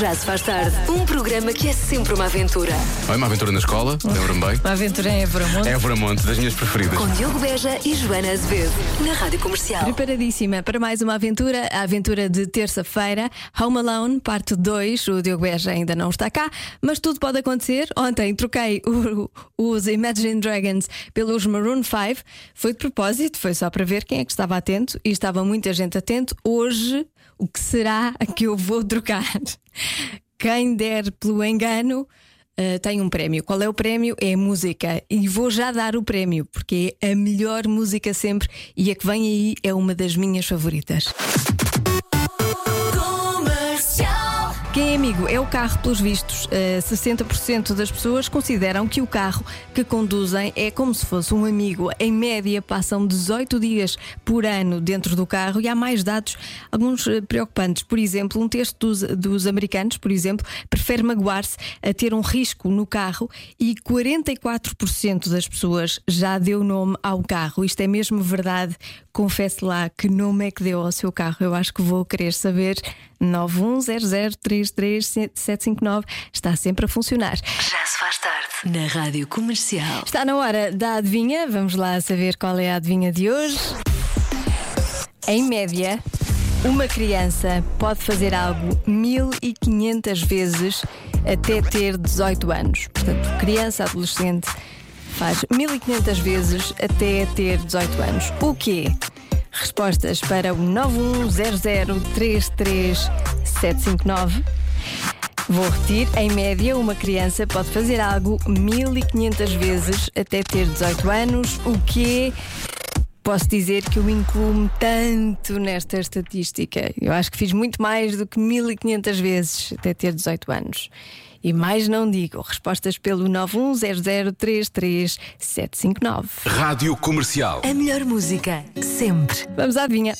Já se faz tarde. Um programa que é sempre uma aventura. Olha, uma aventura na escola, lembro-me bem. Uma aventura em Evramonte. É Monte, das minhas preferidas. Com Diogo Beja e Joana Azevedo. Na Rádio Comercial. Preparadíssima para mais uma aventura, a aventura de terça-feira, Home Alone, parte 2. O Diogo Beja ainda não está cá, mas tudo pode acontecer. Ontem troquei o- os Imagine Dragons pelos Maroon 5. Foi de propósito, foi só para ver quem é que estava atento e estava muita gente atento. Hoje, o que será que eu vou trocar? Quem der pelo engano. Uh, tem um prémio. Qual é o prémio? É música. E vou já dar o prémio, porque é a melhor música sempre e a que vem aí é uma das minhas favoritas. Quem é amigo é o carro, pelos vistos. Uh, 60% das pessoas consideram que o carro que conduzem é como se fosse um amigo. Em média, passam 18 dias por ano dentro do carro e há mais dados, alguns uh, preocupantes. Por exemplo, um texto dos, dos americanos, por exemplo, prefere magoar-se a ter um risco no carro e 44% das pessoas já deu nome ao carro. Isto é mesmo verdade. Confesse lá que nome é que deu ao seu carro. Eu acho que vou querer saber. 910033759 está sempre a funcionar. Já se faz tarde. Na Rádio Comercial. Está na hora da adivinha. Vamos lá saber qual é a adivinha de hoje. Em média, uma criança pode fazer algo 1500 vezes até ter 18 anos. Portanto, criança, adolescente, faz 1500 vezes até ter 18 anos. O quê? Respostas para o 910033759. Vou repetir, em média, uma criança pode fazer algo 1500 vezes até ter 18 anos, o que posso dizer que eu incluo-me tanto nesta estatística. Eu acho que fiz muito mais do que 1500 vezes até ter 18 anos. E mais não digo. Respostas pelo 910033759. Rádio Comercial. A melhor música. Sempre. Vamos à adivinha.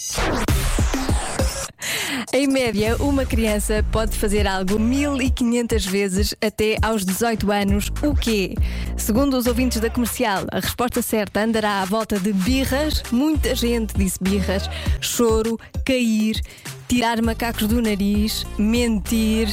Em média, uma criança pode fazer algo 1500 vezes até aos 18 anos. O quê? Segundo os ouvintes da comercial, a resposta certa andará à volta de birras. Muita gente disse birras, choro, cair, tirar macacos do nariz, mentir.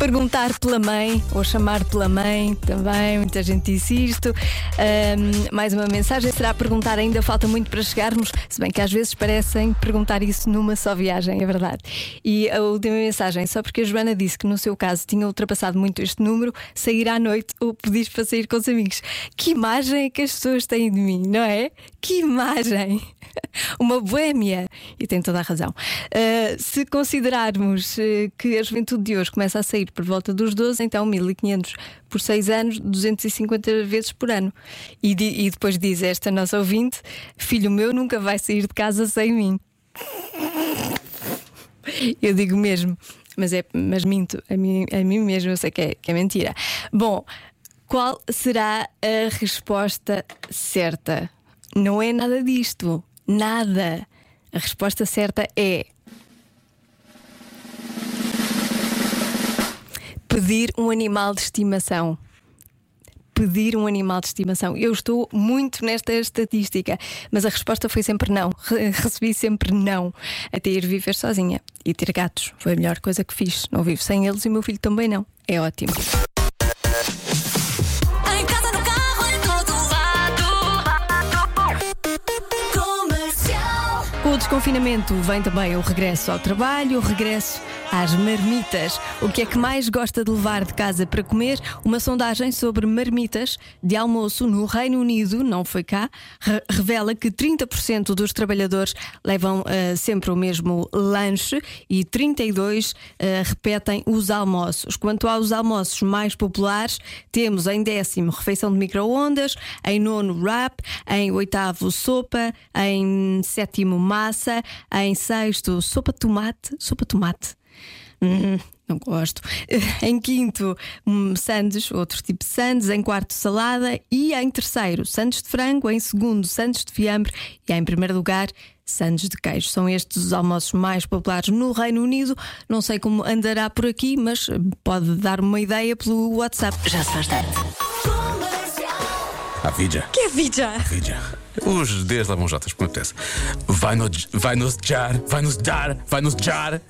Perguntar pela mãe ou chamar pela mãe também, muita gente disse isto. Ahm, mais uma mensagem: será perguntar ainda falta muito para chegarmos? Se bem que às vezes parecem perguntar isso numa só viagem, é verdade. E a última mensagem: só porque a Joana disse que no seu caso tinha ultrapassado muito este número, sair à noite ou pedir para sair com os amigos. Que imagem é que as pessoas têm de mim, não é? Que imagem! Uma boémia! E tem toda a razão. Ah, se considerarmos eh, que a juventude de hoje começa a sair por volta dos 12, então 1500 por 6 anos, 250 vezes por ano. E, e depois diz esta nossa ouvinte: Filho meu nunca vai sair de casa sem mim. Eu digo mesmo, mas, é, mas minto a mim, a mim mesmo, eu sei que é, que é mentira. Bom, qual será a resposta certa? Não é nada disto. Nada. A resposta certa é. Pedir um animal de estimação. Pedir um animal de estimação. Eu estou muito nesta estatística, mas a resposta foi sempre não. Re- Recebi sempre não. Até ir viver sozinha e ter gatos. Foi a melhor coisa que fiz. Não vivo sem eles e o meu filho também não. É ótimo. Desconfinamento vem também o regresso ao trabalho, o regresso às marmitas. O que é que mais gosta de levar de casa para comer? Uma sondagem sobre marmitas de almoço no Reino Unido, não foi cá, re- revela que 30% dos trabalhadores levam ah, sempre o mesmo lanche e 32% ah, repetem os almoços. Quanto aos almoços mais populares, temos em décimo refeição de micro-ondas, em nono wrap, em oitavo sopa, em sétimo massa, em sexto sopa de tomate, sopa de tomate. Hum, não gosto. Em quinto, um, sandes, outro tipo de sandes. Em quarto, salada. E em terceiro, sandes de frango. Em segundo, sandes de fiambre. E em primeiro lugar, sandes de queijo. São estes os almoços mais populares no Reino Unido. Não sei como andará por aqui, mas pode dar uma ideia pelo WhatsApp. Já se faz tarde. A vida. Que é vida? Vida. Os Ds levam Jotas, como apetece. Vai, no, vai nos jar, vai nos dar, vai nos jar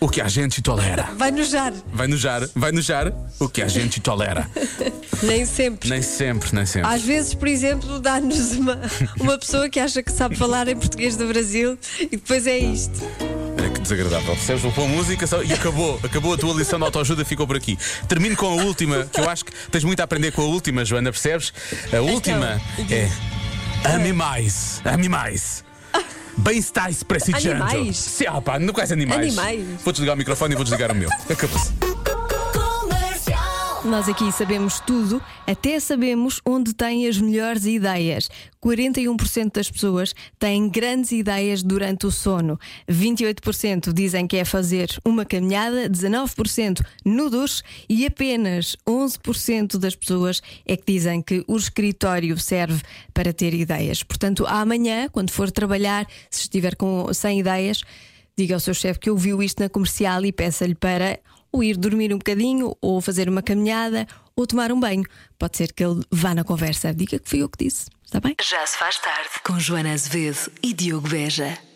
o que a gente tolera. Vai nojar. Vai nojar, vai nojar o que a gente tolera. Nem sempre. Nem sempre, nem sempre. Às vezes, por exemplo, dá-nos uma, uma pessoa que acha que sabe falar em português do Brasil e depois é isto. Olha que desagradável. Percebes? Vou pôr música só- e acabou. Acabou a tua lição de autoajuda, ficou por aqui. Termino com a última, que eu acho que tens muito a aprender com a última, Joana, percebes? A última é. Ame mais. Ame mais. Bem-estais precisando. Animais? Sim, pá, não quais animais. Animais. Vou desligar o microfone e vou desligar o meu. Acabou-se. Nós aqui sabemos tudo, até sabemos onde têm as melhores ideias. 41% das pessoas têm grandes ideias durante o sono. 28% dizem que é fazer uma caminhada, 19% no duche e apenas 11% das pessoas é que dizem que o escritório serve para ter ideias. Portanto, amanhã, quando for trabalhar, se estiver com, sem ideias, diga ao seu chefe que ouviu isto na comercial e peça-lhe para ou ir dormir um bocadinho, ou fazer uma caminhada, ou tomar um banho. Pode ser que ele vá na conversa. Diga que fui eu que disse. Está bem? Já se faz tarde com Joana Azevedo e Diogo Beja.